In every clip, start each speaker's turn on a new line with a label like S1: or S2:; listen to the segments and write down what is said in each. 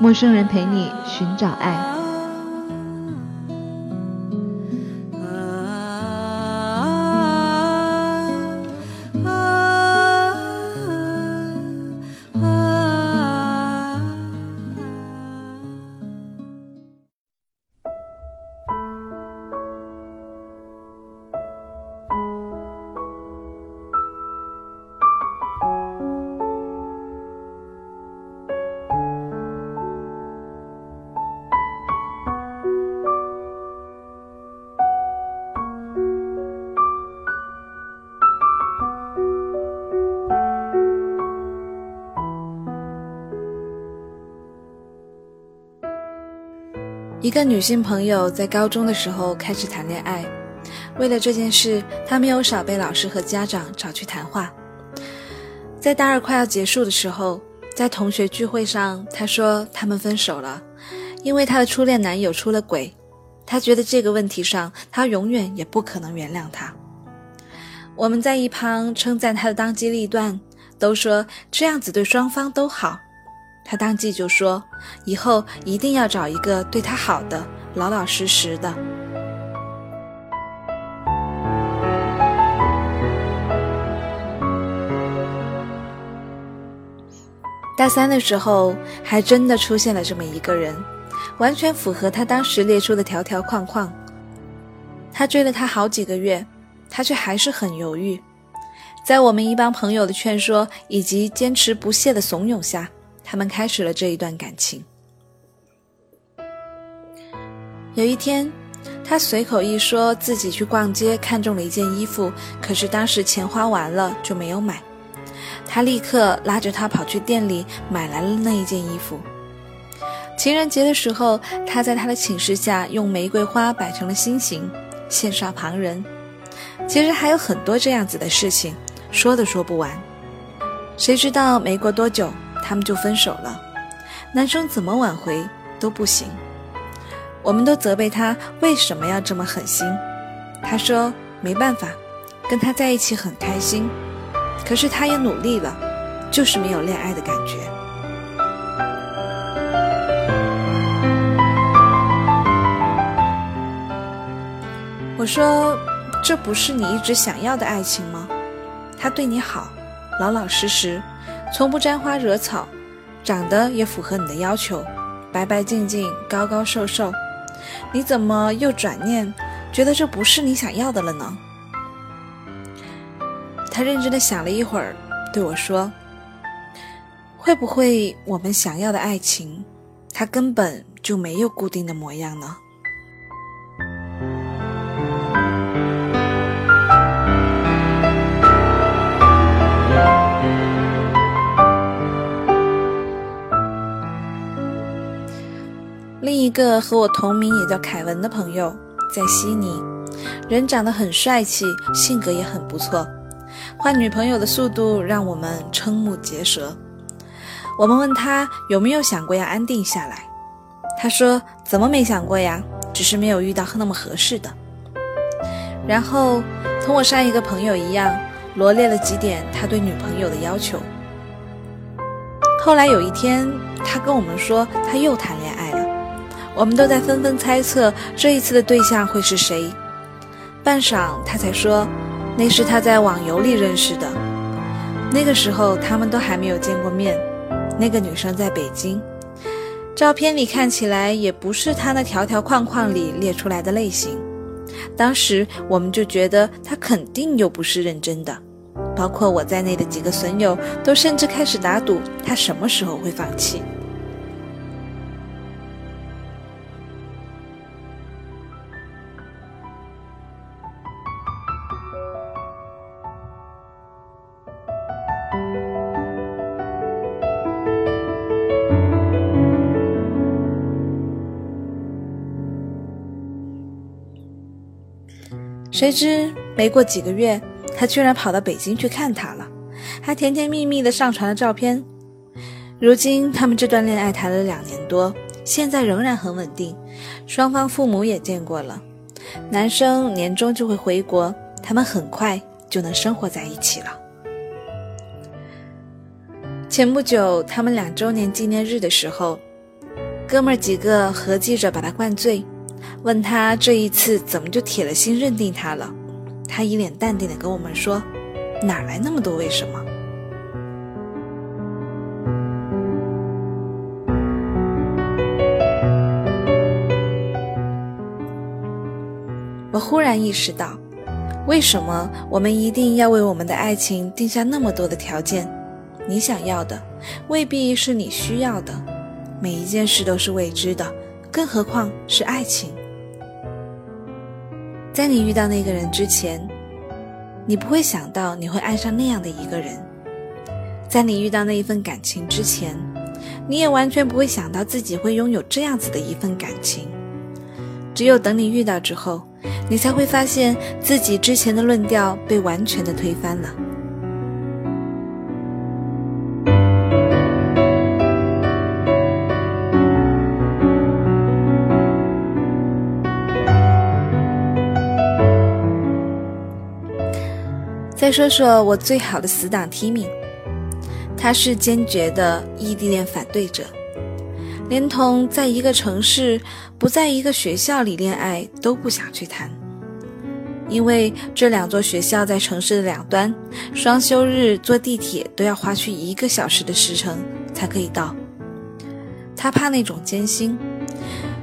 S1: 陌生人陪你寻找爱。
S2: 一个女性朋友在高中的时候开始谈恋爱，为了这件事，她没有少被老师和家长找去谈话。在大二快要结束的时候，在同学聚会上，她说他们分手了，因为她的初恋男友出了轨。她觉得这个问题上，她永远也不可能原谅他。我们在一旁称赞她的当机立断，都说这样子对双方都好。他当即就说：“以后一定要找一个对他好的、老老实实的。”大三的时候，还真的出现了这么一个人，完全符合他当时列出的条条框框。他追了他好几个月，他却还是很犹豫。在我们一帮朋友的劝说以及坚持不懈的怂恿下，他们开始了这一段感情。有一天，他随口一说自己去逛街看中了一件衣服，可是当时钱花完了就没有买。他立刻拉着他跑去店里买来了那一件衣服。情人节的时候，他在他的寝室下用玫瑰花摆成了心形，羡煞旁人。其实还有很多这样子的事情，说都说不完。谁知道没过多久，他们就分手了。男生怎么挽回都不行。我们都责备他为什么要这么狠心。他说没办法，跟他在一起很开心，可是他也努力了，就是没有恋爱的感觉。我说，这不是你一直想要的爱情吗？他对你好，老老实实，从不沾花惹草，长得也符合你的要求，白白净净，高高瘦瘦。你怎么又转念觉得这不是你想要的了呢？他认真的想了一会儿，对我说：“会不会我们想要的爱情，它根本就没有固定的模样呢？”个和我同名也叫凯文的朋友在悉尼，人长得很帅气，性格也很不错，换女朋友的速度让我们瞠目结舌。我们问他有没有想过要安定下来，他说怎么没想过呀，只是没有遇到那么合适的。然后同我上一个朋友一样，罗列了几点他对女朋友的要求。后来有一天，他跟我们说他又谈恋爱。我们都在纷纷猜测这一次的对象会是谁。半晌，他才说，那是他在网游里认识的。那个时候他们都还没有见过面。那个女生在北京，照片里看起来也不是他那条条框框里列出来的类型。当时我们就觉得他肯定又不是认真的，包括我在内的几个损友都甚至开始打赌他什么时候会放弃。谁知没过几个月，他居然跑到北京去看她了，还甜甜蜜蜜的上传了照片。如今他们这段恋爱谈了两年多，现在仍然很稳定，双方父母也见过了。男生年终就会回国，他们很快就能生活在一起了。前不久他们两周年纪念日的时候，哥们几个合计着把他灌醉，问他这一次怎么就铁了心认定他了。他一脸淡定的跟我们说：“哪来那么多为什么？”我忽然意识到，为什么我们一定要为我们的爱情定下那么多的条件？你想要的未必是你需要的，每一件事都是未知的，更何况是爱情。在你遇到那个人之前，你不会想到你会爱上那样的一个人；在你遇到那一份感情之前，你也完全不会想到自己会拥有这样子的一份感情。只有等你遇到之后，你才会发现自己之前的论调被完全的推翻了。说说我最好的死党 Timmy，他是坚决的异地恋反对者。连同在一个城市不在一个学校里恋爱都不想去谈，因为这两座学校在城市的两端，双休日坐地铁都要花去一个小时的时程才可以到。他怕那种艰辛，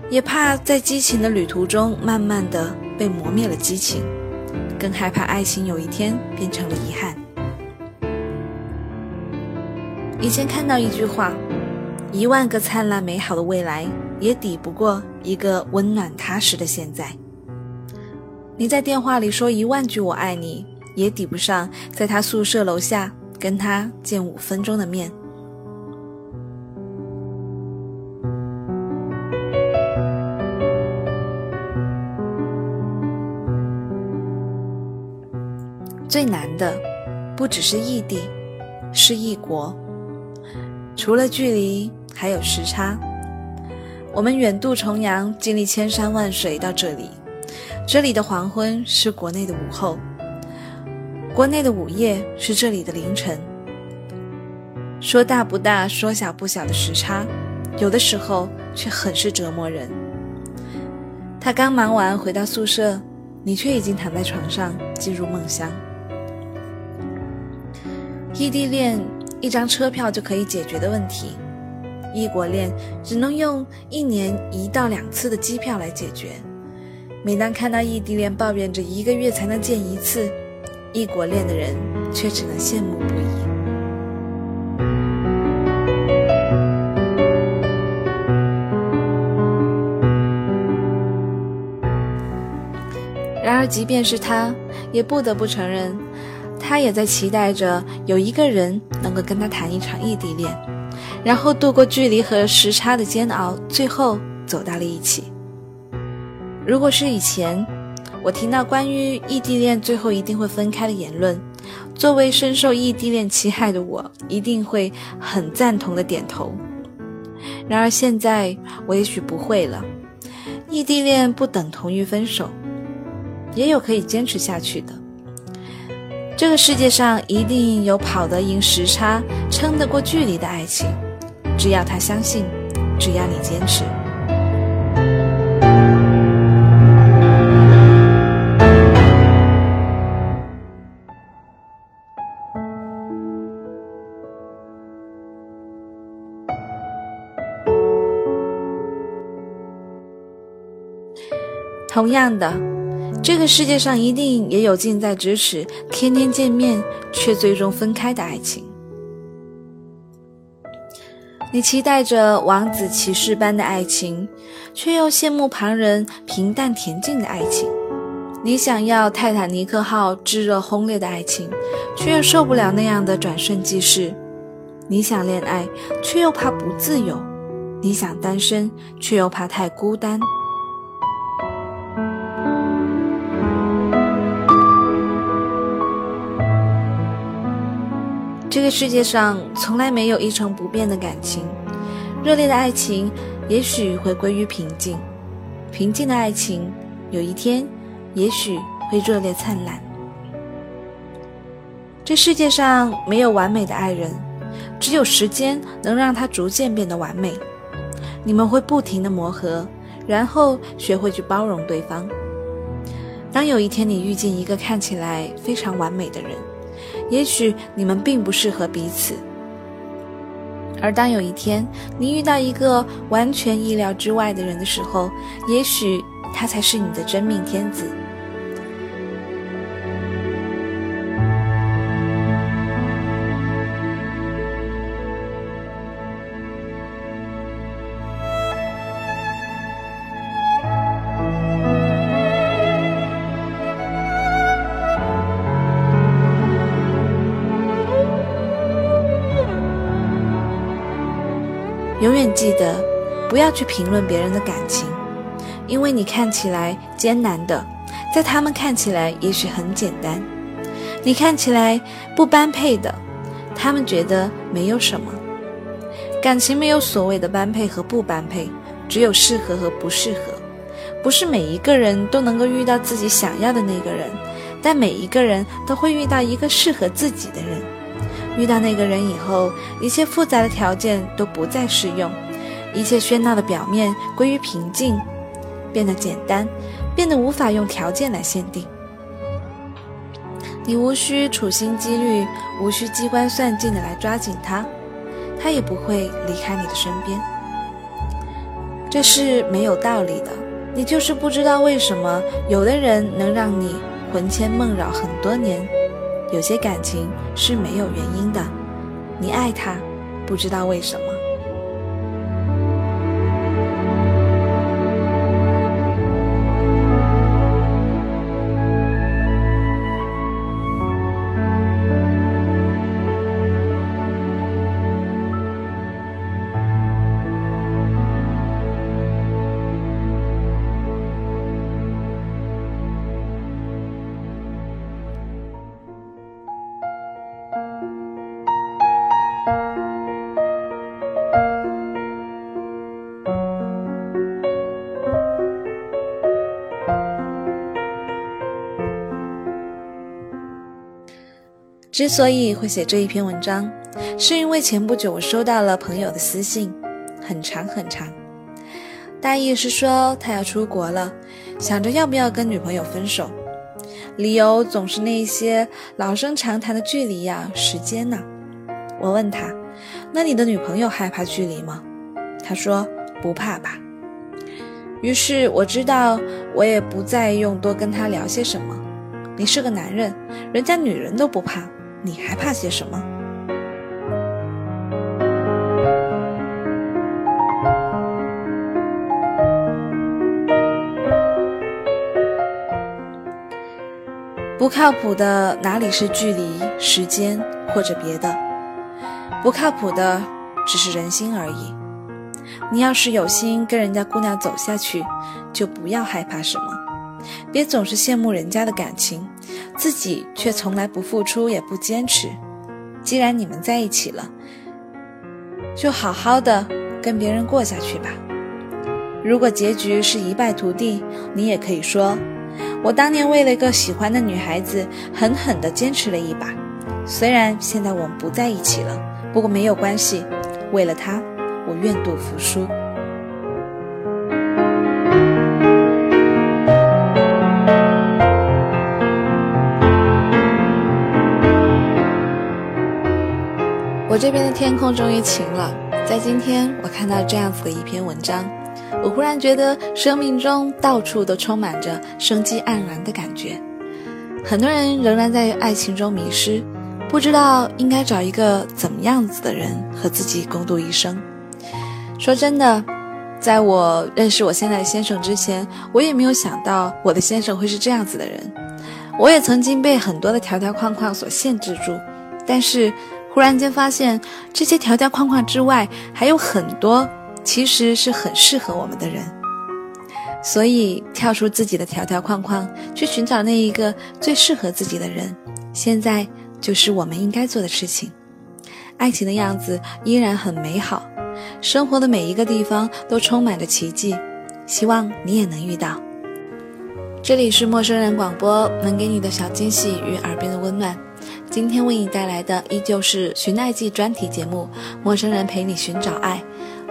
S2: 也怕在激情的旅途中慢慢的被磨灭了激情，更害怕爱情有一天变成了遗憾。以前看到一句话。一万个灿烂美好的未来，也抵不过一个温暖踏实的现在。你在电话里说一万句“我爱你”，也抵不上在他宿舍楼下跟他见五分钟的面。最难的，不只是异地，是异国。除了距离，还有时差。我们远渡重洋，经历千山万水到这里。这里的黄昏是国内的午后，国内的午夜是这里的凌晨。说大不大，说小不小的时差，有的时候却很是折磨人。他刚忙完回到宿舍，你却已经躺在床上进入梦乡。异地恋。一张车票就可以解决的问题，异国恋只能用一年一到两次的机票来解决。每当看到异地恋抱怨着一个月才能见一次，异国恋的人却只能羡慕不已。然而，即便是他，也不得不承认。他也在期待着有一个人能够跟他谈一场异地恋，然后度过距离和时差的煎熬，最后走到了一起。如果是以前，我听到关于异地恋最后一定会分开的言论，作为深受异地恋其害的我，一定会很赞同的点头。然而现在，我也许不会了。异地恋不等同于分手，也有可以坚持下去的。这个世界上一定有跑得赢时差、撑得过距离的爱情，只要他相信，只要你坚持。同样的。这个世界上一定也有近在咫尺、天天见面却最终分开的爱情。你期待着王子骑士般的爱情，却又羡慕旁人平淡恬静的爱情。你想要泰坦尼克号炙热轰烈的爱情，却又受不了那样的转瞬即逝。你想恋爱，却又怕不自由；你想单身，却又怕太孤单。这个世界上从来没有一成不变的感情，热烈的爱情也许会归于平静，平静的爱情有一天也许会热烈灿烂。这世界上没有完美的爱人，只有时间能让他逐渐变得完美。你们会不停的磨合，然后学会去包容对方。当有一天你遇见一个看起来非常完美的人，也许你们并不适合彼此；而当有一天你遇到一个完全意料之外的人的时候，也许他才是你的真命天子。记得，不要去评论别人的感情，因为你看起来艰难的，在他们看起来也许很简单；你看起来不般配的，他们觉得没有什么。感情没有所谓的般配和不般配，只有适合和不适合。不是每一个人都能够遇到自己想要的那个人，但每一个人都会遇到一个适合自己的人。遇到那个人以后，一切复杂的条件都不再适用，一切喧闹的表面归于平静，变得简单，变得无法用条件来限定。你无需处心积虑，无需机关算尽的来抓紧他，他也不会离开你的身边。这是没有道理的，你就是不知道为什么有的人能让你魂牵梦绕很多年。有些感情是没有原因的，你爱他，不知道为什么。之所以会写这一篇文章，是因为前不久我收到了朋友的私信，很长很长，大意是说他要出国了，想着要不要跟女朋友分手，理由总是那些老生常谈的距离呀、时间呐。我问他，那你的女朋友害怕距离吗？他说不怕吧。于是我知道，我也不再用多跟他聊些什么。你是个男人，人家女人都不怕。你还怕些什么？不靠谱的哪里是距离、时间或者别的？不靠谱的只是人心而已。你要是有心跟人家姑娘走下去，就不要害怕什么，别总是羡慕人家的感情。自己却从来不付出也不坚持。既然你们在一起了，就好好的跟别人过下去吧。如果结局是一败涂地，你也可以说：“我当年为了一个喜欢的女孩子，狠狠地坚持了一把。虽然现在我们不在一起了，不过没有关系。为了她，我愿赌服输。”我这边的天空终于晴了。在今天，我看到这样子的一篇文章，我忽然觉得生命中到处都充满着生机盎然的感觉。很多人仍然在爱情中迷失，不知道应该找一个怎么样子的人和自己共度一生。说真的，在我认识我现在的先生之前，我也没有想到我的先生会是这样子的人。我也曾经被很多的条条框框所限制住，但是。忽然间发现，这些条条框框之外，还有很多其实是很适合我们的人。所以，跳出自己的条条框框，去寻找那一个最适合自己的人，现在就是我们应该做的事情。爱情的样子依然很美好，生活的每一个地方都充满着奇迹。希望你也能遇到。这里是陌生人广播，能给你的小惊喜与耳边的温暖。今天为你带来的依旧是寻爱记专题节目《陌生人陪你寻找爱》，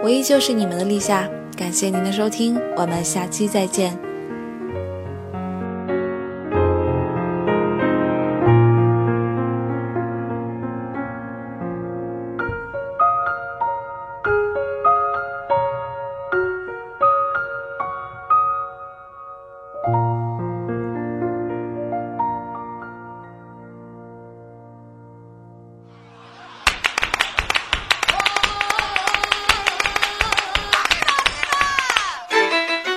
S2: 我依旧是你们的立夏。感谢您的收听，我们下期再见。